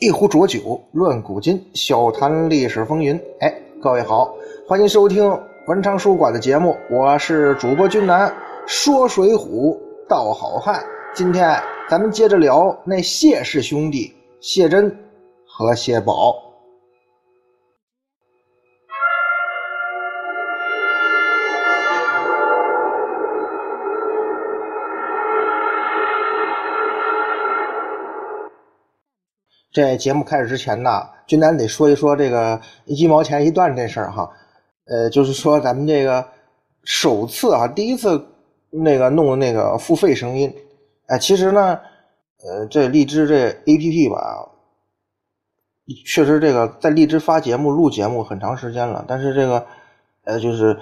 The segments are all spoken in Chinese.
一壶浊酒论古今，笑谈历史风云。哎，各位好，欢迎收听文昌书馆的节目，我是主播君南，说水浒道好汉。今天咱们接着聊那谢氏兄弟谢真和谢宝。这节目开始之前呢，君南得说一说这个一毛钱一段这事儿哈。呃，就是说咱们这个首次啊，第一次那个弄那个付费声音。哎，其实呢，呃，这荔枝这 APP 吧，确实这个在荔枝发节目、录节目很长时间了，但是这个呃，就是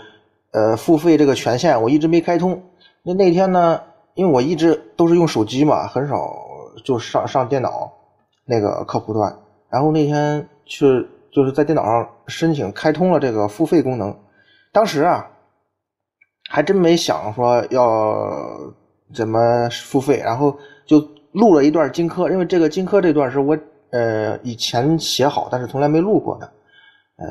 呃付费这个权限我一直没开通。那那天呢，因为我一直都是用手机嘛，很少就上上电脑。那个客户端，然后那天去就是在电脑上申请开通了这个付费功能，当时啊还真没想说要怎么付费，然后就录了一段荆轲，因为这个荆轲这段是我呃以前写好，但是从来没录过的。呃，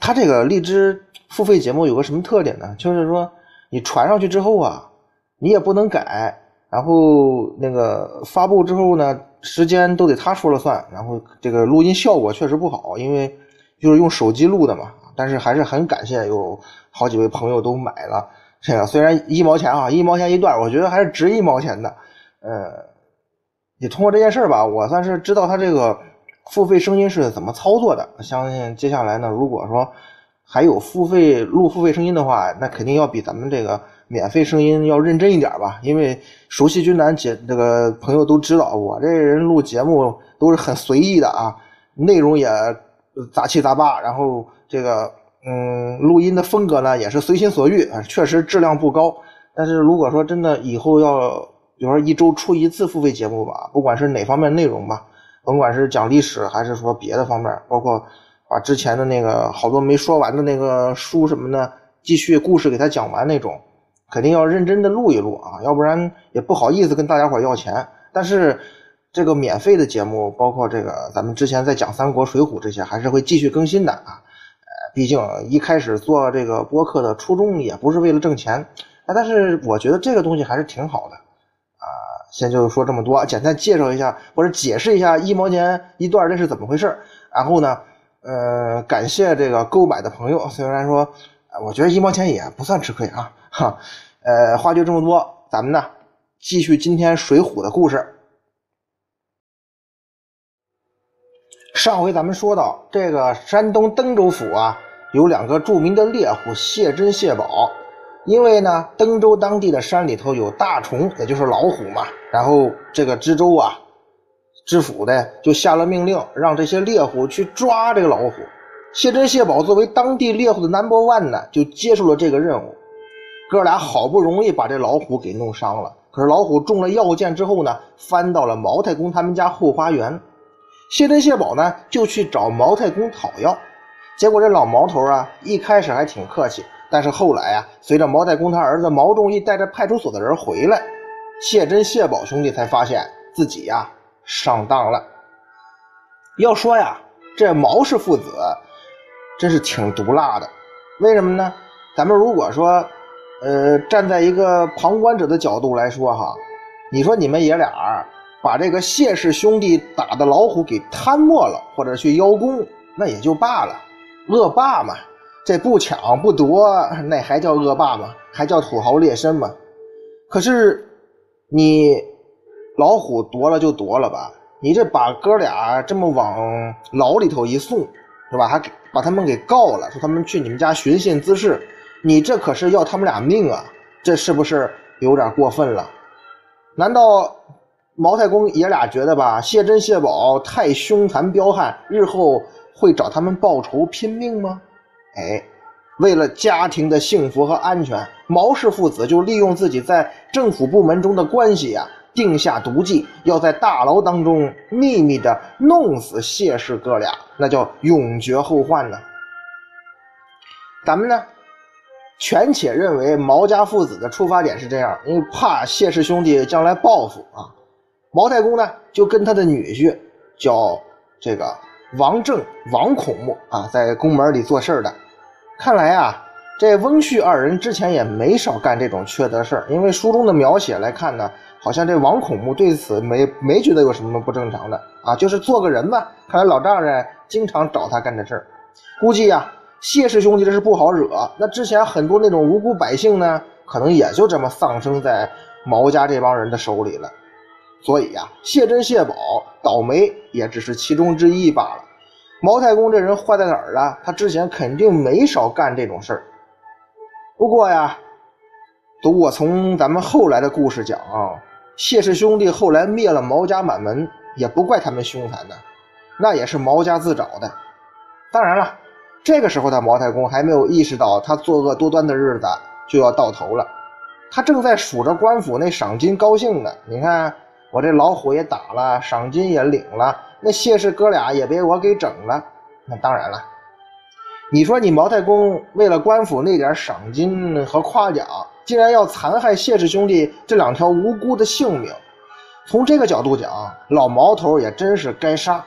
他这个荔枝付费节目有个什么特点呢？就是说你传上去之后啊，你也不能改，然后那个发布之后呢。时间都得他说了算，然后这个录音效果确实不好，因为就是用手机录的嘛。但是还是很感谢有好几位朋友都买了这个，虽然一毛钱啊，一毛钱一段，我觉得还是值一毛钱的。呃，也通过这件事吧，我算是知道他这个付费声音是怎么操作的。相信接下来呢，如果说还有付费录付费声音的话，那肯定要比咱们这个。免费声音要认真一点吧，因为熟悉军南节这个朋友都知道，我这人录节目都是很随意的啊，内容也杂七杂八，然后这个嗯，录音的风格呢也是随心所欲啊，确实质量不高。但是如果说真的以后要，比如说一周出一次付费节目吧，不管是哪方面内容吧，甭管是讲历史还是说别的方面，包括把之前的那个好多没说完的那个书什么的，继续故事给他讲完那种。肯定要认真的录一录啊，要不然也不好意思跟大家伙要钱。但是这个免费的节目，包括这个咱们之前在讲三国、水浒这些，还是会继续更新的啊。呃，毕竟一开始做这个播客的初衷也不是为了挣钱，但是我觉得这个东西还是挺好的啊。先就说这么多，简单介绍一下或者解释一下一毛钱一段这是怎么回事。然后呢，呃，感谢这个购买的朋友，虽然说，我觉得一毛钱也不算吃亏啊。哈，呃，话就这么多，咱们呢继续今天《水浒》的故事。上回咱们说到，这个山东登州府啊，有两个著名的猎户谢珍、谢宝。因为呢，登州当地的山里头有大虫，也就是老虎嘛。然后这个知州啊，知府的就下了命令，让这些猎户去抓这个老虎。谢珍、谢宝作为当地猎户的 number one 呢，就接受了这个任务。哥俩好不容易把这老虎给弄伤了，可是老虎中了药箭之后呢，翻到了毛太公他们家后花园。谢珍、谢宝呢就去找毛太公讨药，结果这老毛头啊一开始还挺客气，但是后来啊，随着毛太公他儿子毛仲义带着派出所的人回来，谢珍、谢宝兄弟才发现自己呀上当了。要说呀，这毛氏父子真是挺毒辣的，为什么呢？咱们如果说。呃，站在一个旁观者的角度来说，哈，你说你们爷俩把这个谢氏兄弟打的老虎给贪没了，或者去邀功，那也就罢了，恶霸嘛，这不抢不夺，那还叫恶霸吗？还叫土豪劣绅吗？可是你老虎夺了就夺了吧，你这把哥俩这么往牢里头一送，是吧？还给把他们给告了，说他们去你们家寻衅滋事。你这可是要他们俩命啊！这是不是有点过分了？难道毛太公爷俩觉得吧，谢珍、谢宝太凶残彪悍，日后会找他们报仇拼命吗？哎，为了家庭的幸福和安全，毛氏父子就利用自己在政府部门中的关系呀，定下毒计，要在大牢当中秘密的弄死谢氏哥俩，那叫永绝后患呢。咱们呢？权且认为毛家父子的出发点是这样，因为怕谢氏兄弟将来报复啊。毛太公呢，就跟他的女婿叫这个王正、王孔目啊，在宫门里做事的。看来啊，这翁婿二人之前也没少干这种缺德事儿。因为书中的描写来看呢，好像这王孔目对此没没觉得有什么不正常的啊，就是做个人嘛。看来老丈人经常找他干这事儿，估计呀，谢氏兄弟这是不好惹。那之前很多那种无辜百姓呢，可能也就这么丧生在毛家这帮人的手里了。所以呀，谢珍、谢宝倒霉也只是其中之一罢了。毛太公这人坏在哪儿了？他之前肯定没少干这种事儿。不过呀，读我从咱们后来的故事讲啊，谢氏兄弟后来灭了毛家满门，也不怪他们凶残的，那也是毛家自找的。当然了，这个时候的毛太公还没有意识到他作恶多端的日子就要到头了，他正在数着官府那赏金高兴呢。你看。我这老虎也打了，赏金也领了，那谢氏哥俩也被我给整了。那当然了，你说你毛太公为了官府那点赏金和夸奖，竟然要残害谢氏兄弟这两条无辜的性命，从这个角度讲，老毛头也真是该杀。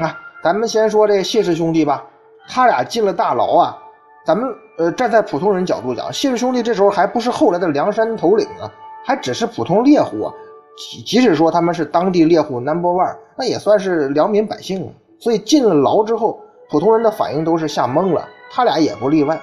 啊，咱们先说这谢氏兄弟吧，他俩进了大牢啊。咱们呃站在普通人角度讲，谢氏兄弟这时候还不是后来的梁山头领啊，还只是普通猎户啊。即即使说他们是当地猎户 number one，那也算是良民百姓啊。所以进了牢之后，普通人的反应都是吓懵了，他俩也不例外。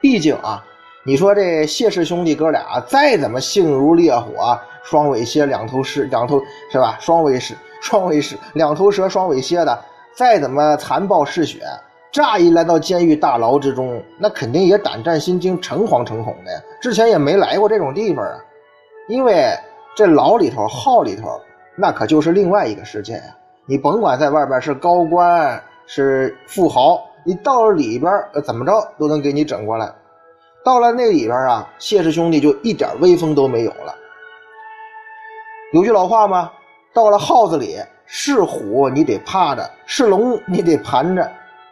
毕竟啊，你说这谢氏兄弟哥俩再怎么性如烈火，双尾蝎两头狮，两头是吧？双尾狮，双尾狮，两头蛇，双尾蝎的，再怎么残暴嗜血，乍一来到监狱大牢之中，那肯定也胆战心惊、诚惶诚恐的呀。之前也没来过这种地方啊，因为。这牢里头、号里头，那可就是另外一个世界呀！你甭管在外边是高官是富豪，你到了里边，怎么着都能给你整过来。到了那里边啊，谢氏兄弟就一点威风都没有了。有句老话吗？到了号子里，是虎你得趴着，是龙你得盘着。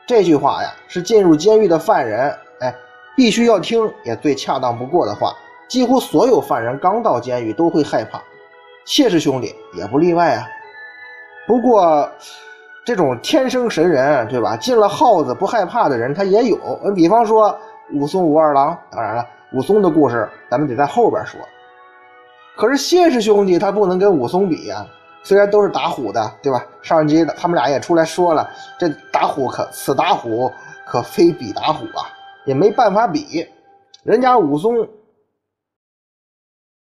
这句话呀，是进入监狱的犯人，哎，必须要听，也最恰当不过的话。几乎所有犯人刚到监狱都会害怕，谢氏兄弟也不例外啊。不过，这种天生神人，对吧？进了耗子不害怕的人他也有。比方说武松、武二郎。当然了，武松的故事咱们得在后边说。可是谢氏兄弟他不能跟武松比呀，虽然都是打虎的，对吧？上一集他们俩也出来说了，这打虎可此打虎可非彼打虎啊，也没办法比。人家武松。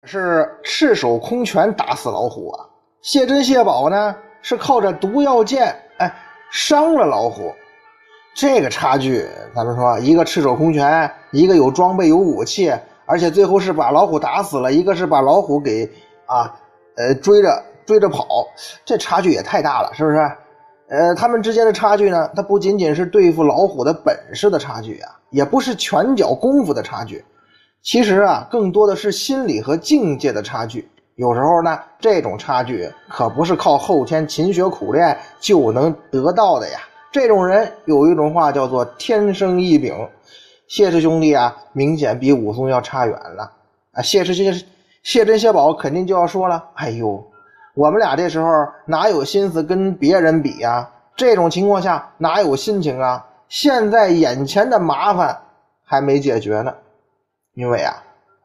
是赤手空拳打死老虎啊！谢珍、谢宝呢，是靠着毒药剑，哎，伤了老虎。这个差距，咱们说，一个赤手空拳，一个有装备、有武器，而且最后是把老虎打死了，一个是把老虎给啊，呃，追着追着跑，这差距也太大了，是不是？呃，他们之间的差距呢，它不仅仅是对付老虎的本事的差距啊，也不是拳脚功夫的差距。其实啊，更多的是心理和境界的差距。有时候呢，这种差距可不是靠后天勤学苦练就能得到的呀。这种人有一种话叫做“天生异禀”。谢氏兄弟啊，明显比武松要差远了啊。谢氏谢谢珍、谢宝肯定就要说了：“哎呦，我们俩这时候哪有心思跟别人比呀？这种情况下哪有心情啊？现在眼前的麻烦还没解决呢。”因为啊，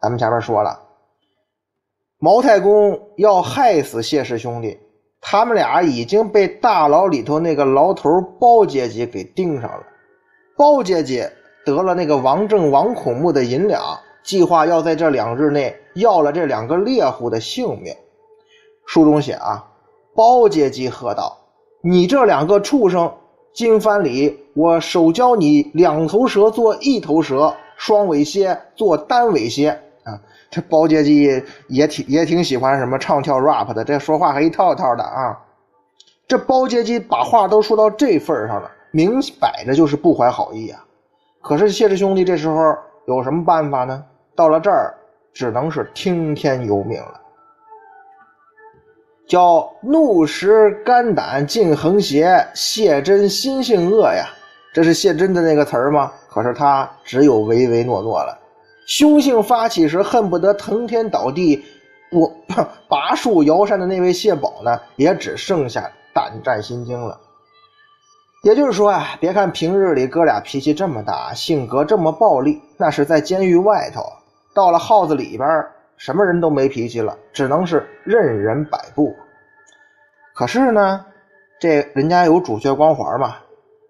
咱们前面说了，毛太公要害死谢氏兄弟，他们俩已经被大牢里头那个牢头包姐姐给盯上了。包姐姐得了那个王正、王孔目的银两，计划要在这两日内要了这两个猎户的性命。书中写啊，包阶级喝道：“你这两个畜生，今番里我手教你两头蛇做一头蛇。”双尾蝎做单尾蝎啊，这包阶级也挺也挺喜欢什么唱跳 rap 的，这说话还一套套的啊。这包阶级把话都说到这份上了，明摆着就是不怀好意啊。可是谢氏兄弟这时候有什么办法呢？到了这儿，只能是听天由命了。叫怒时肝胆尽横邪，谢真心性恶呀，这是谢真的那个词儿吗？可是他只有唯唯诺诺了，凶性发起时恨不得腾天倒地，我 拔树摇山的那位谢宝呢，也只剩下胆战心惊了。也就是说啊，别看平日里哥俩脾气这么大，性格这么暴戾，那是在监狱外头，到了号子里边，什么人都没脾气了，只能是任人摆布。可是呢，这人家有主角光环嘛。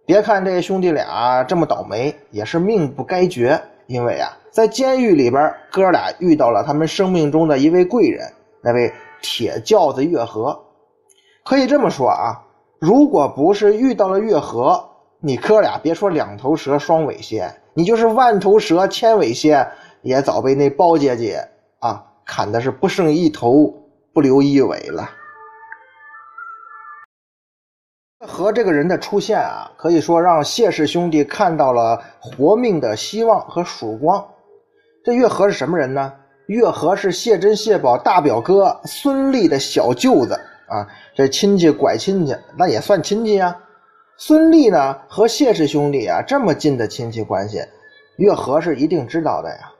别看这兄弟俩这么倒霉，也是命不该绝。因为啊，在监狱里边，哥俩遇到了他们生命中的一位贵人，那位铁轿子月河。可以这么说啊。如果不是遇到了月河，你哥俩别说两头蛇双尾蝎，你就是万头蛇千尾蝎，也早被那包姐姐啊砍的是不剩一头，不留一尾了。月河这个人的出现啊，可以说让谢氏兄弟看到了活命的希望和曙光。这月和是什么人呢？月和是谢珍、谢宝大表哥孙立的小舅子。啊，这亲戚拐亲戚，那也算亲戚呀。孙俪呢和谢氏兄弟啊这么近的亲戚关系，月和是一定知道的呀。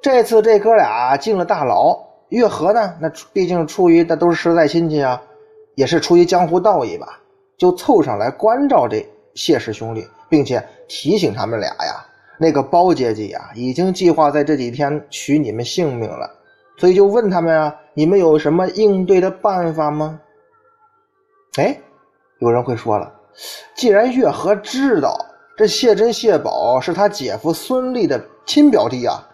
这次这哥俩进了大牢，月河呢，那毕竟出于那都是实在亲戚啊，也是出于江湖道义吧，就凑上来关照这谢氏兄弟，并且提醒他们俩呀，那个包阶级呀已经计划在这几天取你们性命了。所以就问他们啊，你们有什么应对的办法吗？哎，有人会说了，既然月河知道这谢珍、谢宝是他姐夫孙立的亲表弟啊，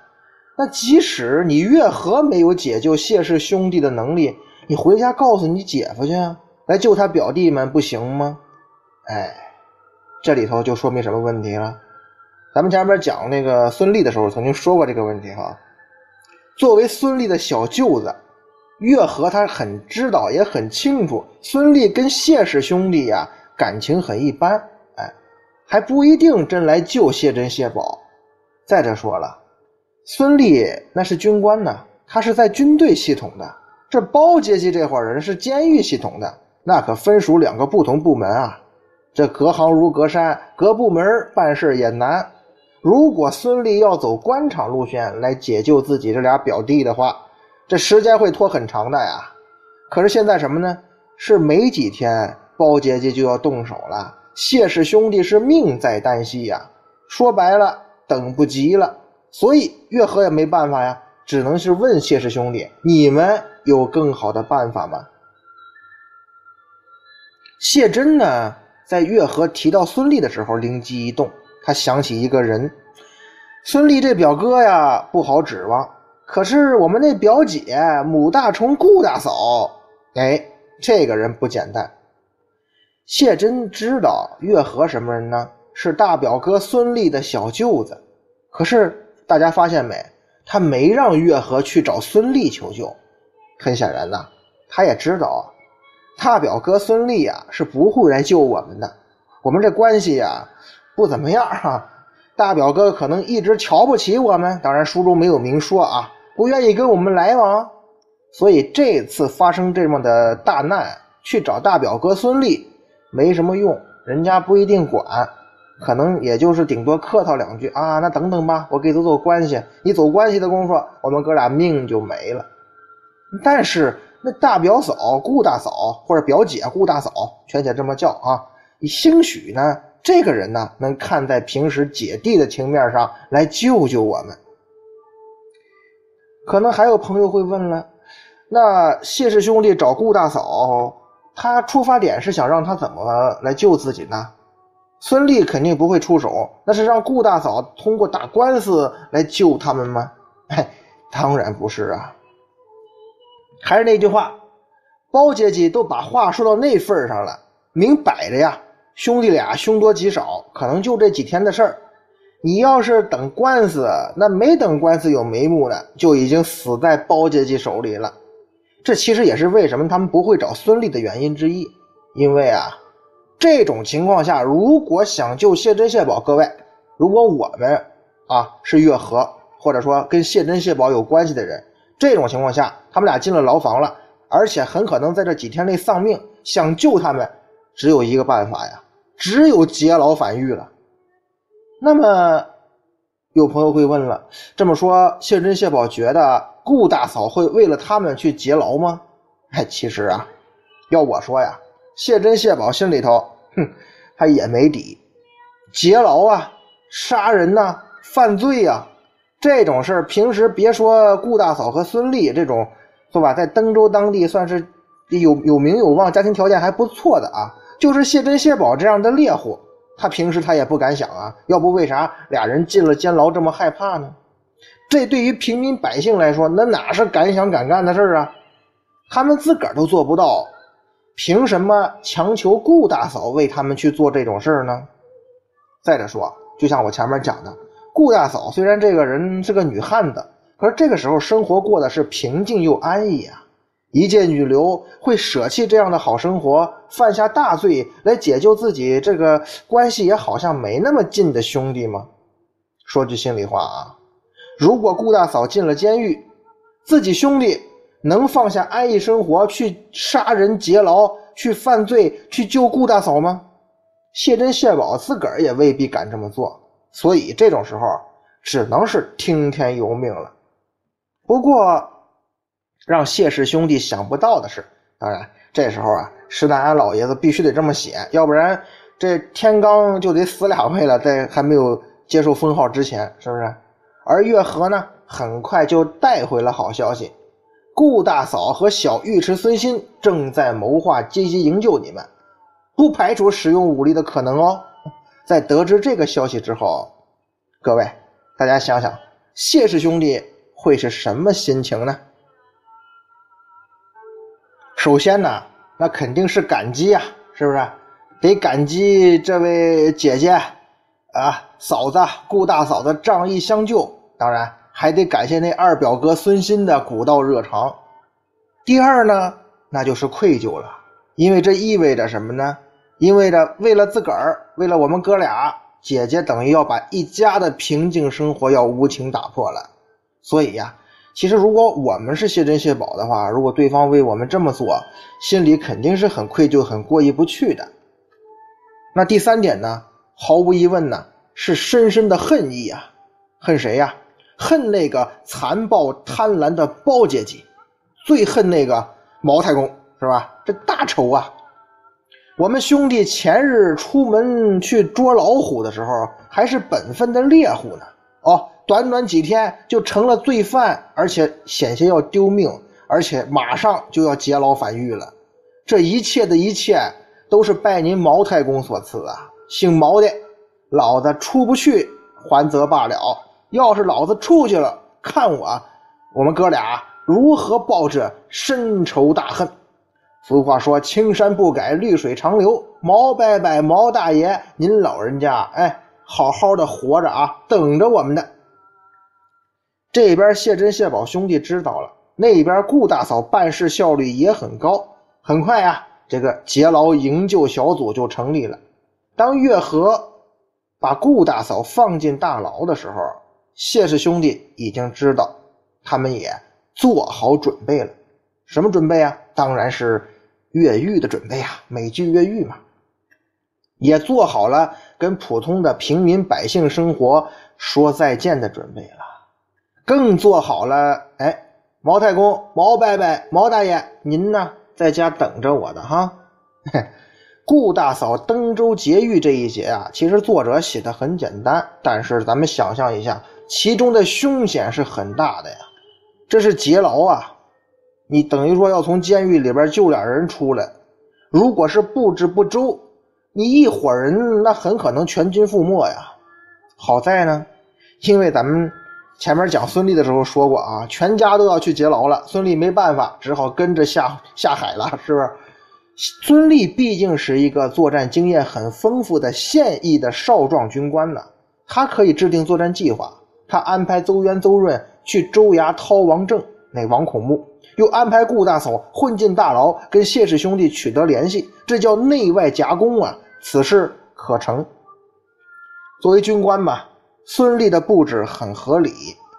那即使你月河没有解救谢氏兄弟的能力，你回家告诉你姐夫去啊，来救他表弟们不行吗？哎，这里头就说明什么问题了？咱们前面讲那个孙立的时候，曾经说过这个问题哈。作为孙俪的小舅子，月河他很知道，也很清楚，孙俪跟谢氏兄弟呀感情很一般，哎，还不一定真来救谢珍、谢宝。再者说了，孙俪那是军官呢，他是在军队系统的，这包阶级这伙人是监狱系统的，那可分属两个不同部门啊，这隔行如隔山，隔部门办事也难。如果孙俪要走官场路线来解救自己这俩表弟的话，这时间会拖很长的呀。可是现在什么呢？是没几天，包姐姐就要动手了。谢氏兄弟是命在旦夕呀，说白了，等不及了。所以月河也没办法呀，只能是问谢氏兄弟：你们有更好的办法吗？谢珍呢，在月河提到孙俪的时候，灵机一动。他想起一个人，孙俪这表哥呀不好指望，可是我们那表姐母大虫顾大嫂，哎，这个人不简单。谢珍知道月河什么人呢？是大表哥孙俪的小舅子。可是大家发现没？他没让月河去找孙俪求救。很显然呐，他也知道大表哥孙俪呀是不会来救我们的。我们这关系呀。不怎么样哈，大表哥可能一直瞧不起我们，当然书中没有明说啊，不愿意跟我们来往，所以这次发生这么的大难，去找大表哥孙俪没什么用，人家不一定管，可能也就是顶多客套两句啊，那等等吧，我给走走关系，你走关系的功夫，我们哥俩命就没了。但是那大表嫂顾大嫂或者表姐顾大嫂，全且这么叫啊，你兴许呢？这个人呢，能看在平时姐弟的情面上来救救我们。可能还有朋友会问了，那谢氏兄弟找顾大嫂，他出发点是想让他怎么来救自己呢？孙俪肯定不会出手，那是让顾大嫂通过打官司来救他们吗？哎，当然不是啊。还是那句话，包姐姐都把话说到那份上了，明摆着呀。兄弟俩凶多吉少，可能就这几天的事儿。你要是等官司，那没等官司有眉目呢，就已经死在包姐姐手里了。这其实也是为什么他们不会找孙俪的原因之一。因为啊，这种情况下，如果想救谢珍、谢宝，各位，如果我们啊是月河，或者说跟谢珍、谢宝有关系的人，这种情况下，他们俩进了牢房了，而且很可能在这几天内丧命，想救他们，只有一个办法呀。只有劫牢反狱了。那么，有朋友会问了：这么说，谢珍、谢宝觉得顾大嫂会为了他们去劫牢吗？哎，其实啊，要我说呀，谢珍、谢宝心里头，哼，他也没底。劫牢啊，杀人呐，犯罪呀，这种事儿，平时别说顾大嫂和孙俪这种，是吧？在登州当地算是有有名有望、家庭条件还不错的啊，就是谢珍、谢宝这样的猎户，他平时他也不敢想啊。要不为啥俩人进了监牢这么害怕呢？这对于平民百姓来说，那哪是敢想敢干的事儿啊？他们自个儿都做不到，凭什么强求顾大嫂为他们去做这种事儿呢？再者说，就像我前面讲的，顾大嫂虽然这个人是个女汉子，可是这个时候生活过的是平静又安逸啊。一介女流会舍弃这样的好生活，犯下大罪来解救自己这个关系也好像没那么近的兄弟吗？说句心里话啊。如果顾大嫂进了监狱，自己兄弟能放下安逸生活去杀人劫牢、去犯罪、去救顾大嫂吗？谢珍、谢宝自个儿也未必敢这么做，所以这种时候只能是听天由命了。不过，让谢氏兄弟想不到的是，当然这时候啊，石达安老爷子必须得这么写，要不然这天罡就得死两回了，在还没有接受封号之前，是不是？而月河呢，很快就带回了好消息：顾大嫂和小尉迟孙新正在谋划积极营救你们，不排除使用武力的可能哦。在得知这个消息之后，各位大家想想，谢氏兄弟会是什么心情呢？首先呢，那肯定是感激呀，是不是？得感激这位姐姐。啊，嫂子顾大嫂的仗义相救，当然还得感谢那二表哥孙鑫的古道热肠。第二呢，那就是愧疚了，因为这意味着什么呢？意味着为了自个儿，为了我们哥俩，姐姐等于要把一家的平静生活要无情打破了。所以呀，其实如果我们是谢珍谢宝的话，如果对方为我们这么做，心里肯定是很愧疚、很过意不去的。那第三点呢？毫无疑问呢，是深深的恨意啊！恨谁呀？恨那个残暴贪婪的包阶级，最恨那个毛太公，是吧？这大仇啊！我们兄弟前日出门去捉老虎的时候，还是本分的猎户呢。哦，短短几天就成了罪犯，而且险些要丢命，而且马上就要劫牢反狱了。这一切的一切，都是拜您毛太公所赐啊！姓毛的，老子出不去，还则罢了；要是老子出去了，看我，我们哥俩如何报这深仇大恨。俗话说：“青山不改，绿水长流。”毛伯伯、毛大爷，您老人家，哎，好好的活着啊，等着我们呢。这边谢珍、谢宝兄弟知道了，那边顾大嫂办事效率也很高，很快啊，这个劫牢营救小组就成立了。当月和把顾大嫂放进大牢的时候，谢氏兄弟已经知道，他们也做好准备了。什么准备啊？当然是越狱的准备啊，美剧越狱嘛。也做好了跟普通的平民百姓生活说再见的准备了，更做好了，哎，毛太公、毛伯伯、毛大爷，您呢，在家等着我的哈。顾大嫂登州劫狱这一节啊，其实作者写的很简单，但是咱们想象一下，其中的凶险是很大的呀。这是劫牢啊，你等于说要从监狱里边救俩人出来，如果是布置不周，你一伙人那很可能全军覆没呀。好在呢，因为咱们前面讲孙俪的时候说过啊，全家都要去劫牢了，孙俪没办法，只好跟着下下海了，是不是？孙俪毕竟是一个作战经验很丰富的现役的少壮军官呢，他可以制定作战计划。他安排邹渊、邹润去州衙掏王正那王孔墓，又安排顾大嫂混进大牢，跟谢氏兄弟取得联系，这叫内外夹攻啊！此事可成。作为军官嘛，孙俪的布置很合理，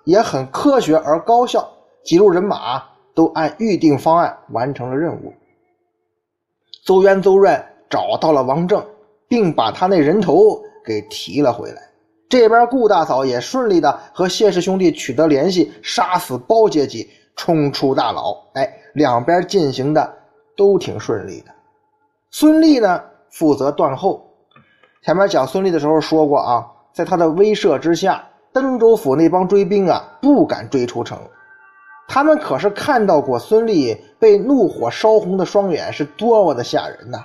也很科学而高效，几路人马都按预定方案完成了任务。邹渊、邹润找到了王正，并把他那人头给提了回来。这边顾大嫂也顺利的和谢氏兄弟取得联系，杀死包阶级，冲出大牢。哎，两边进行的都挺顺利的。孙立呢负责断后。前面讲孙立的时候说过啊，在他的威慑之下，登州府那帮追兵啊不敢追出城。他们可是看到过孙立被怒火烧红的双眼是多么的吓人呐！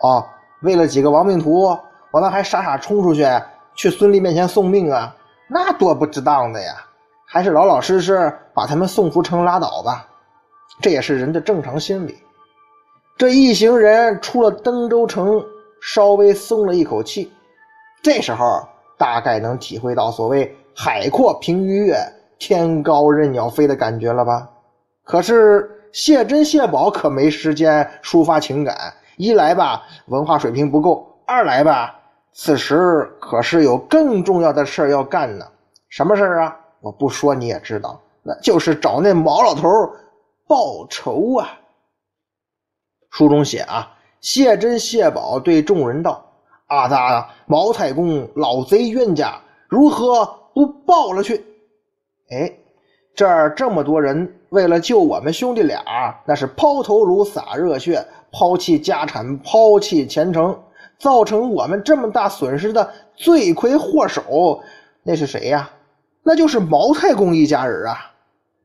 哦，为了几个亡命徒，我们还傻傻冲出去去孙立面前送命啊，那多不值当的呀！还是老老实实把他们送出城拉倒吧，这也是人的正常心理。这一行人出了登州城。稍微松了一口气，这时候大概能体会到所谓“海阔凭鱼跃，天高任鸟飞”的感觉了吧？可是谢珍、谢宝可没时间抒发情感，一来吧文化水平不够，二来吧此时可是有更重要的事要干呢。什么事啊？我不说你也知道，那就是找那毛老头报仇啊。书中写啊。谢珍、谢宝对众人道：“阿达，毛太公老贼冤家，如何不报了去？”哎，这儿这么多人为了救我们兄弟俩，那是抛头颅、洒热血，抛弃家产、抛弃前程，造成我们这么大损失的罪魁祸首，那是谁呀？那就是毛太公一家人啊！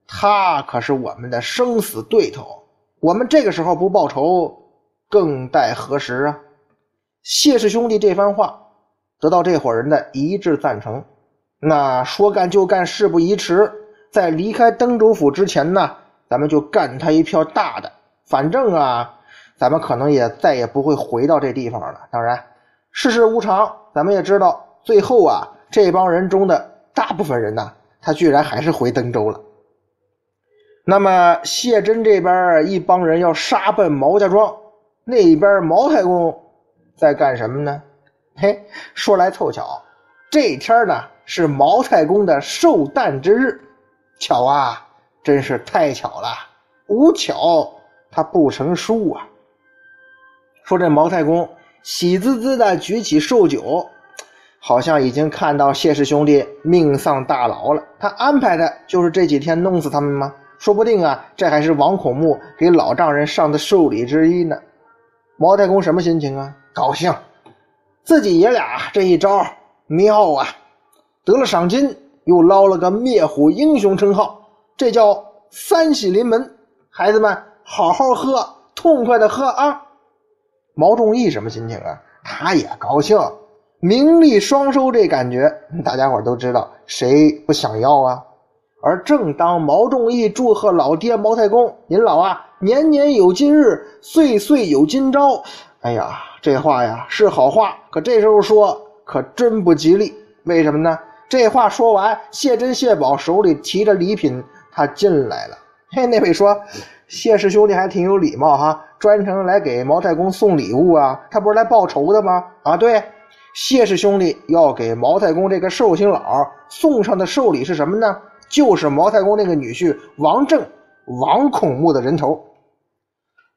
他可是我们的生死对头，我们这个时候不报仇。更待何时啊？谢氏兄弟这番话得到这伙人的一致赞成。那说干就干，事不宜迟。在离开登州府之前呢，咱们就干他一票大的。反正啊，咱们可能也再也不会回到这地方了。当然，世事无常，咱们也知道，最后啊，这帮人中的大部分人呢，他居然还是回登州了。那么谢珍这边一帮人要杀奔毛家庄。那边毛太公在干什么呢？嘿，说来凑巧，这天呢是毛太公的寿诞之日，巧啊，真是太巧了，无巧他不成书啊。说这毛太公喜滋滋的举起寿酒，好像已经看到谢氏兄弟命丧大牢了。他安排的就是这几天弄死他们吗？说不定啊，这还是王孔木给老丈人上的寿礼之一呢。毛太公什么心情啊？高兴，自己爷俩这一招妙啊，得了赏金，又捞了个灭虎英雄称号，这叫三喜临门。孩子们，好好喝，痛快的喝啊！毛仲义什么心情啊？他也高兴，名利双收，这感觉大家伙都知道，谁不想要啊？而正当毛仲义祝贺老爹毛太公，您老啊！年年有今日，岁岁有今朝。哎呀，这话呀是好话，可这时候说可真不吉利。为什么呢？这话说完，谢珍、谢宝手里提着礼品，他进来了。嘿，那位说，谢氏兄弟还挺有礼貌哈，专程来给毛太公送礼物啊。他不是来报仇的吗？啊，对，谢氏兄弟要给毛太公这个寿星佬送上的寿礼是什么呢？就是毛太公那个女婿王正、王孔目的人头。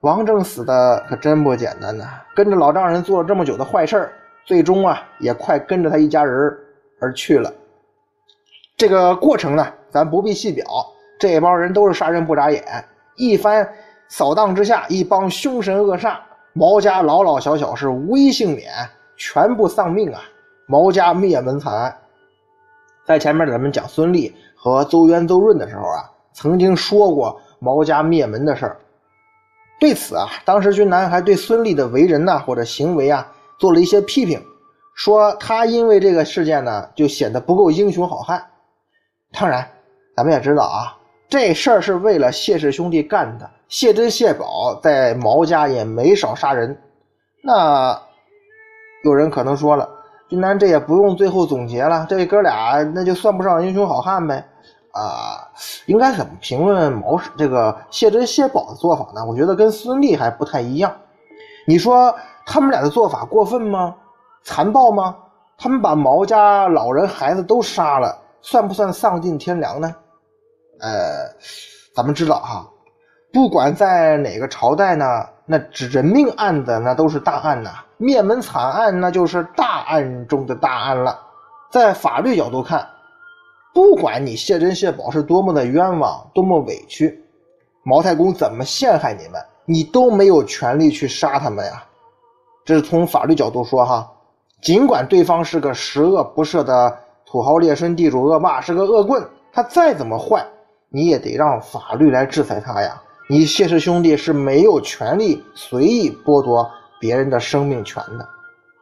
王正死的可真不简单呐，跟着老丈人做了这么久的坏事最终啊也快跟着他一家人而去了。这个过程呢，咱不必细表。这帮人都是杀人不眨眼，一番扫荡之下，一帮凶神恶煞，毛家老老小小是无一幸免，全部丧命啊！毛家灭门惨案。在前面咱们讲孙立和邹渊、邹润的时候啊，曾经说过毛家灭门的事儿。对此啊，当时君南还对孙立的为人呐或者行为啊做了一些批评，说他因为这个事件呢就显得不够英雄好汉。当然，咱们也知道啊，这事儿是为了谢氏兄弟干的。谢珍、谢宝在毛家也没少杀人。那有人可能说了，君南这也不用最后总结了，这哥俩那就算不上英雄好汉呗。啊，应该怎么评论毛这个谢珍谢宝的做法呢？我觉得跟孙俪还不太一样。你说他们俩的做法过分吗？残暴吗？他们把毛家老人孩子都杀了，算不算丧尽天良呢？呃，咱们知道哈，不管在哪个朝代呢，那指人命案子那都是大案呐，灭门惨案那就是大案中的大案了。在法律角度看。不管你谢珍谢宝是多么的冤枉，多么委屈，毛太公怎么陷害你们，你都没有权利去杀他们呀。这是从法律角度说哈。尽管对方是个十恶不赦的土豪劣绅、地主恶霸，是个恶棍，他再怎么坏，你也得让法律来制裁他呀。你谢氏兄弟是没有权利随意剥夺别人的生命权的。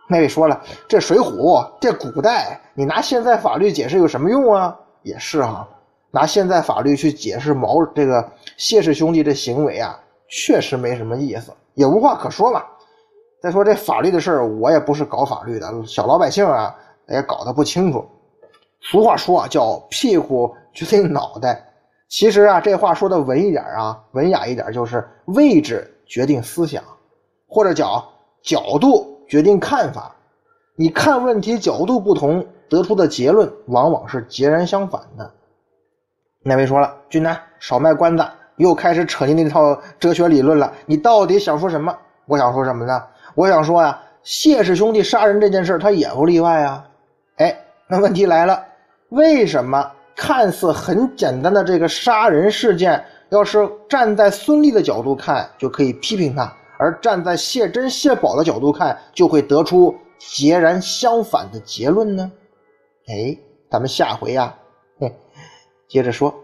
那位说了，这《水浒》这古代，你拿现在法律解释有什么用啊？也是哈，拿现在法律去解释毛这个谢氏兄弟这行为啊，确实没什么意思，也无话可说嘛。再说这法律的事儿，我也不是搞法律的，小老百姓啊也搞得不清楚。俗话说啊，叫屁股决定脑袋。其实啊，这话说的文一点啊，文雅一点，就是位置决定思想，或者叫角度。决定看法，你看问题角度不同，得出的结论往往是截然相反的。那位说了，君南少卖关子，又开始扯你那套哲学理论了。你到底想说什么？我想说什么呢？我想说呀，谢氏兄弟杀人这件事，他也不例外啊。哎，那问题来了，为什么看似很简单的这个杀人事件，要是站在孙俪的角度看，就可以批评他？而站在谢珍、谢宝的角度看，就会得出截然相反的结论呢。哎，咱们下回呀，接着说。